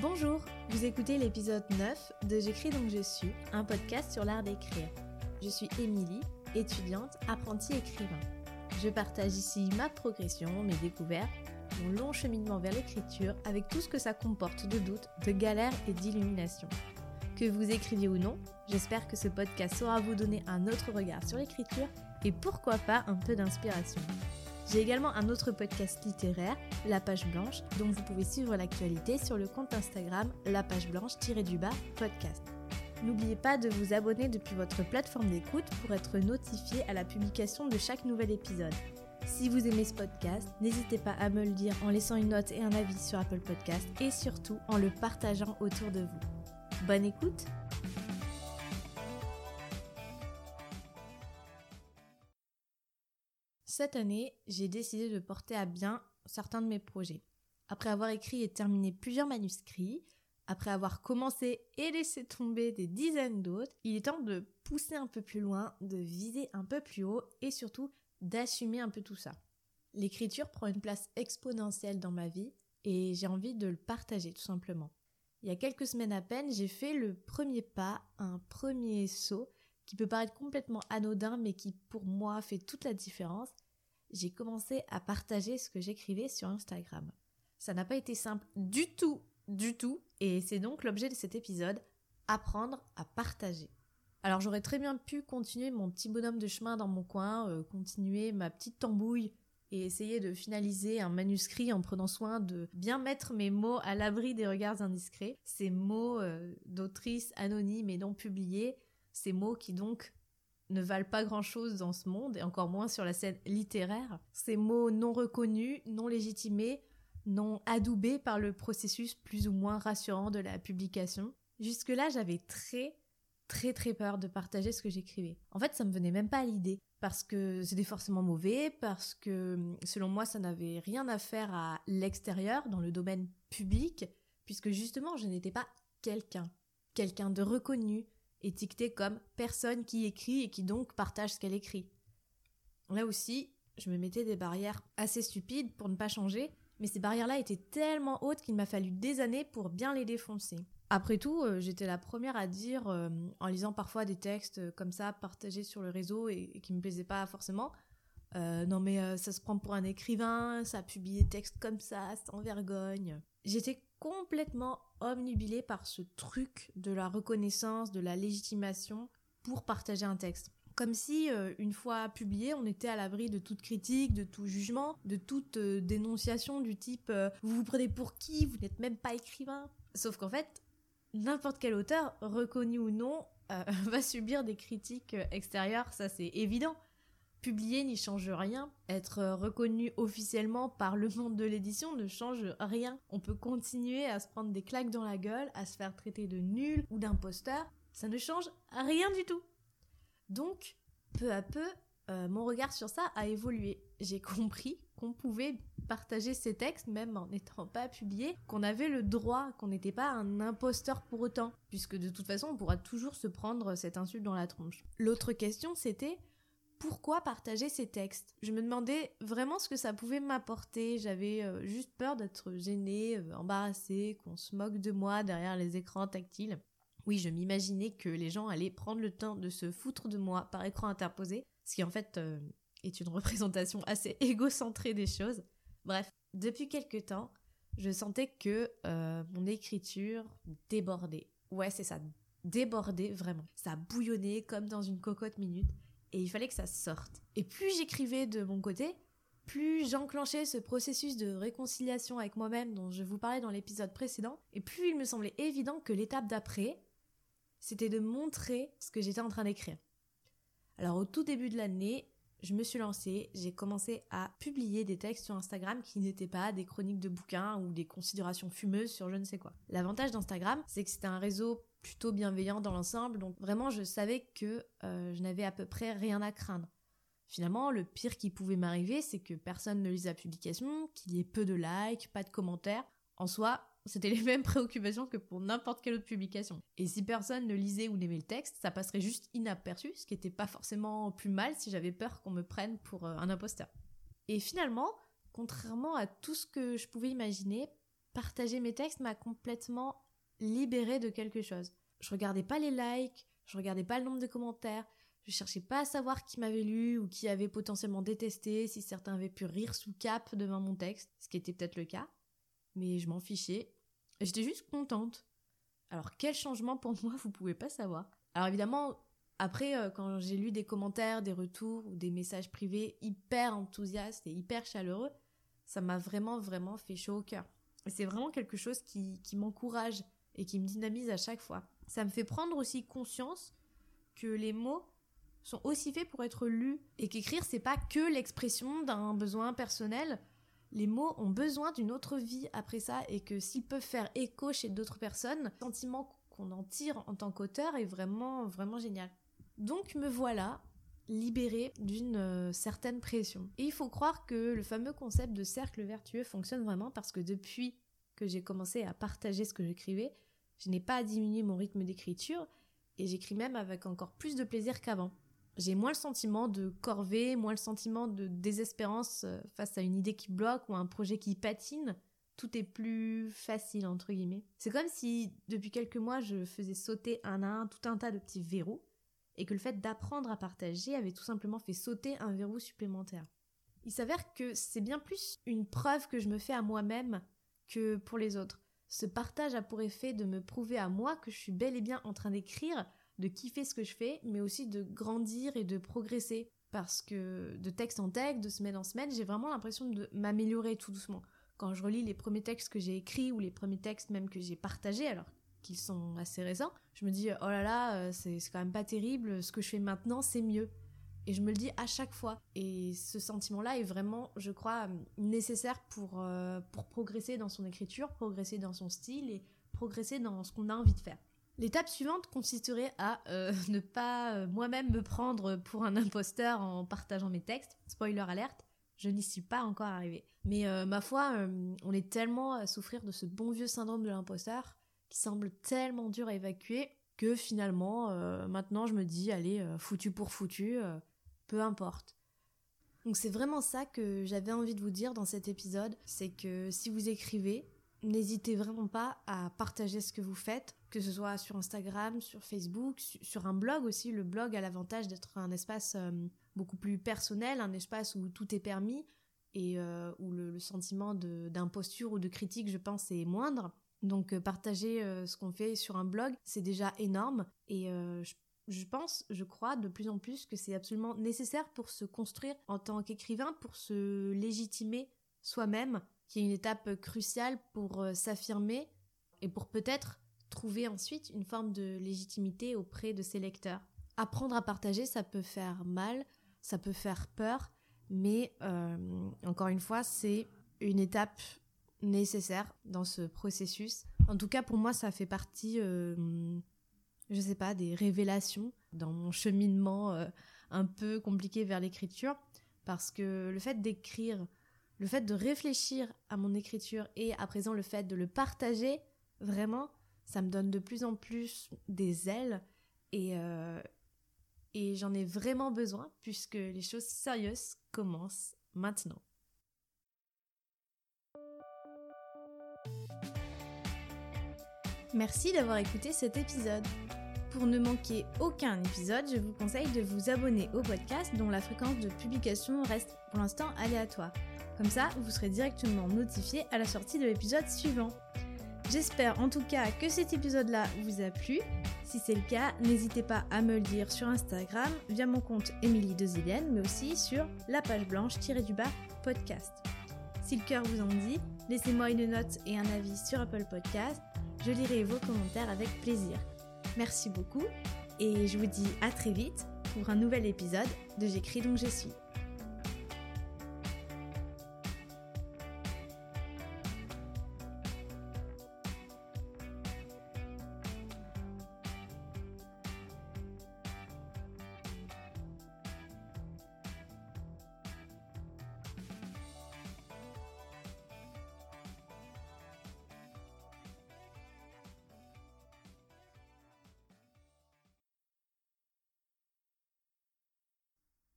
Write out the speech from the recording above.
Bonjour, vous écoutez l'épisode 9 de J'écris donc je suis, un podcast sur l'art d'écrire. Je suis Émilie, étudiante, apprentie écrivain. Je partage ici ma progression, mes découvertes, mon long cheminement vers l'écriture avec tout ce que ça comporte de doutes, de galères et d'illuminations. Que vous écriviez ou non, j'espère que ce podcast saura vous donner un autre regard sur l'écriture et pourquoi pas un peu d'inspiration. J'ai également un autre podcast littéraire, La Page Blanche, dont vous pouvez suivre l'actualité sur le compte Instagram La Page Blanche-du-bas podcast. N'oubliez pas de vous abonner depuis votre plateforme d'écoute pour être notifié à la publication de chaque nouvel épisode. Si vous aimez ce podcast, n'hésitez pas à me le dire en laissant une note et un avis sur Apple Podcast et surtout en le partageant autour de vous. Bonne écoute Cette année, j'ai décidé de porter à bien certains de mes projets. Après avoir écrit et terminé plusieurs manuscrits, après avoir commencé et laissé tomber des dizaines d'autres, il est temps de pousser un peu plus loin, de viser un peu plus haut et surtout d'assumer un peu tout ça. L'écriture prend une place exponentielle dans ma vie et j'ai envie de le partager tout simplement. Il y a quelques semaines à peine, j'ai fait le premier pas, un premier saut qui peut paraître complètement anodin mais qui pour moi fait toute la différence j'ai commencé à partager ce que j'écrivais sur Instagram. Ça n'a pas été simple du tout, du tout, et c'est donc l'objet de cet épisode, apprendre à partager. Alors j'aurais très bien pu continuer mon petit bonhomme de chemin dans mon coin, euh, continuer ma petite tambouille et essayer de finaliser un manuscrit en prenant soin de bien mettre mes mots à l'abri des regards indiscrets, ces mots euh, d'autrice anonyme et non publiés, ces mots qui donc ne valent pas grand-chose dans ce monde, et encore moins sur la scène littéraire. Ces mots non reconnus, non légitimés, non adoubés par le processus plus ou moins rassurant de la publication. Jusque-là, j'avais très, très, très peur de partager ce que j'écrivais. En fait, ça me venait même pas à l'idée, parce que c'était forcément mauvais, parce que, selon moi, ça n'avait rien à faire à l'extérieur, dans le domaine public, puisque justement, je n'étais pas quelqu'un, quelqu'un de reconnu, étiquetée comme personne qui écrit et qui donc partage ce qu'elle écrit. Là aussi, je me mettais des barrières assez stupides pour ne pas changer, mais ces barrières-là étaient tellement hautes qu'il m'a fallu des années pour bien les défoncer. Après tout, euh, j'étais la première à dire, euh, en lisant parfois des textes comme ça partagés sur le réseau et, qui me plaisaient pas forcément, euh, non mais ça se prend pour un écrivain, ça publie des textes comme ça, sans vergogne. J'étais complètement omnubilée par ce truc de la reconnaissance, de la légitimation pour partager un texte. Comme si, euh, une fois publié, on était à l'abri de toute critique, de tout jugement, de toute euh, dénonciation du type euh, vous vous prenez pour qui, vous n'êtes même pas écrivain. Sauf qu'en fait, n'importe quel auteur, reconnu ou non, va subir des critiques extérieures, ça c'est évident. Publier n'y change rien. Être reconnu officiellement par le monde de l'édition ne change rien. On peut continuer à se prendre des claques dans la gueule, à se faire traiter de nul ou d'imposteur. Ça ne change rien du tout. Donc, peu à peu, euh, mon regard sur ça a évolué. J'ai compris qu'on pouvait partager ces textes même en n'étant pas publiés, qu'on avait le droit, qu'on n'était pas un imposteur pour autant, puisque de toute façon on pourra toujours se prendre cette insulte dans la tronche. L'autre question c'était pourquoi partager ces textes Je me demandais vraiment ce que ça pouvait m'apporter. J'avais euh, juste peur d'être gênée, euh, embarrassée, qu'on se moque de moi derrière les écrans tactiles. Oui, je m'imaginais que les gens allaient prendre le temps de se foutre de moi par écran interposé, ce qui en fait euh, est une représentation assez égocentrée des choses. Bref, depuis quelque temps, je sentais que mon écriture débordait. Ouais, c'est ça, débordait vraiment. Ça bouillonnait comme dans une cocotte minute et il fallait que ça sorte. Et plus j'écrivais de mon côté, plus j'enclenchais ce processus de réconciliation avec moi-même dont je vous parlais dans l'épisode précédent, et plus il me semblait évident que l'étape d'après, c'était de montrer ce que j'étais en train d'écrire. Alors au tout début de l'année, je me suis lancée, j'ai commencé à publier des textes sur Instagram qui n'étaient pas des chroniques de bouquins ou des considérations fumeuses sur je ne sais quoi. L'avantage d'Instagram, c'est que c'était un réseau plutôt bienveillant dans l'ensemble, donc vraiment je savais que euh, je n'avais à peu près rien à craindre. Finalement, le pire qui pouvait m'arriver, c'est que personne ne lise la publication, qu'il y ait peu de likes, pas de commentaires. En soi, c'était les mêmes préoccupations que pour n'importe quelle autre publication. Et si personne ne lisait ou n'aimait le texte, ça passerait juste inaperçu, ce qui n'était pas forcément plus mal si j'avais peur qu'on me prenne pour euh, un imposteur. Et finalement, contrairement à tout ce que je pouvais imaginer, partager mes textes m'a complètement libérée de quelque chose. Je regardais pas les likes, je regardais pas le nombre de commentaires, je cherchais pas à savoir qui m'avait lu ou qui avait potentiellement détesté, si certains avaient pu rire sous cap devant mon texte, ce qui était peut-être le cas. Mais je m'en fichais. J'étais juste contente. Alors quel changement pour moi, vous pouvez pas savoir. Alors évidemment, après, euh, quand j'ai lu des commentaires, des retours ou des messages privés hyper enthousiastes et hyper chaleureux, ça m'a vraiment, vraiment fait chaud au cœur. Et c'est vraiment quelque chose qui, qui m'encourage et qui me dynamise à chaque fois. Ça me fait prendre aussi conscience que les mots sont aussi faits pour être lus et qu'écrire c'est pas que l'expression d'un besoin personnel. Les mots ont besoin d'une autre vie après ça et que s'ils peuvent faire écho chez d'autres personnes, le sentiment qu'on en tire en tant qu'auteur est vraiment vraiment génial. Donc me voilà libérée d'une euh, certaine pression. Et il faut croire que le fameux concept de cercle vertueux fonctionne vraiment parce que depuis que j'ai commencé à partager ce que j'écrivais, je n'ai pas diminué mon rythme d'écriture et j'écris même avec encore plus de plaisir qu'avant. J'ai moins le sentiment de corvée, moins le sentiment de désespérance euh, face à une idée qui bloque ou un projet qui patine. Tout est plus facile, entre guillemets. C'est comme si, depuis quelques mois, je faisais sauter un à un tout un tas de petits verrous et que le fait d'apprendre à partager avait tout simplement fait sauter un verrou supplémentaire. Il s'avère que c'est bien plus une preuve que je me fais à moi-même que pour les autres. Ce partage a pour effet de me prouver à moi que je suis bel et bien en train d'écrire de kiffer ce que je fais, mais aussi de grandir et de progresser. Parce que de texte en texte, de semaine en semaine, j'ai vraiment l'impression de m'améliorer tout doucement. Quand je relis les premiers textes que j'ai écrits ou les premiers textes même que j'ai partagés, alors qu'ils sont assez récents, je me dis oh là là, euh, c'est quand même pas terrible, ce que je fais maintenant c'est mieux. Et je me le dis à chaque fois. Et ce sentiment-là est vraiment, je crois, nécessaire pour, euh, pour progresser dans son écriture, progresser dans son style et progresser dans ce qu'on a envie de faire. L'étape suivante consisterait à euh, ne pas euh, moi-même me prendre pour un imposteur en partageant mes textes. Spoiler alerte, je n'y suis pas encore arrivée. Mais ma foi, on est tellement à souffrir de ce bon vieux syndrome de l'imposteur qui semble tellement dur à évacuer que finalement, maintenant je me dis, allez, foutu pour foutu, peu importe. Donc c'est vraiment ça que j'avais envie de vous dire dans cet épisode, c'est que si vous écrivez, n'hésitez vraiment pas à partager ce que vous faites, que ce soit sur Instagram, sur Facebook, sur un blog aussi. Le blog a l'avantage d'être un espace euh, beaucoup plus personnel, un espace où tout est permis et euh, où le, sentiment d'imposture ou de critique, je pense, est moindre. Donc euh, partager ce qu'on fait sur un blog, c'est déjà énorme et je pense, je crois de plus en plus que c'est absolument nécessaire pour se construire en tant qu'écrivain, pour se légitimer soi-même, qui est une étape cruciale pour s'affirmer et pour peut-être trouver ensuite une forme de légitimité auprès de ses lecteurs. Apprendre à partager, ça peut faire mal, ça peut faire peur, mais euh, encore une fois, c'est une étape nécessaire dans ce processus. En tout cas, pour moi, ça fait partie, euh, je sais pas, des révélations dans mon cheminement euh, un peu compliqué vers l'écriture, parce que le fait d'écrire, le fait de réfléchir à mon écriture et à présent le fait de le partager, vraiment, ça me donne de plus en plus des ailes et, euh, et j'en ai vraiment besoin puisque les choses sérieuses commencent maintenant. Merci d'avoir écouté cet épisode. Pour ne manquer aucun épisode, je vous conseille de vous abonner au podcast dont la fréquence de publication reste pour l'instant aléatoire. Comme ça, vous serez directement notifié à la sortie de l'épisode suivant. J'espère en tout cas que cet épisode-là vous a plu. Si c'est le cas, n'hésitez pas à me le dire sur Instagram via mon compte Émilie Dezilienne, mais aussi sur la page blanche-du bas podcast. Si le cœur vous en dit, laissez-moi une note et un avis sur Apple Podcast. Je lirai vos commentaires avec plaisir. Merci beaucoup et je vous dis à très vite pour un nouvel épisode de J'écris donc je suis.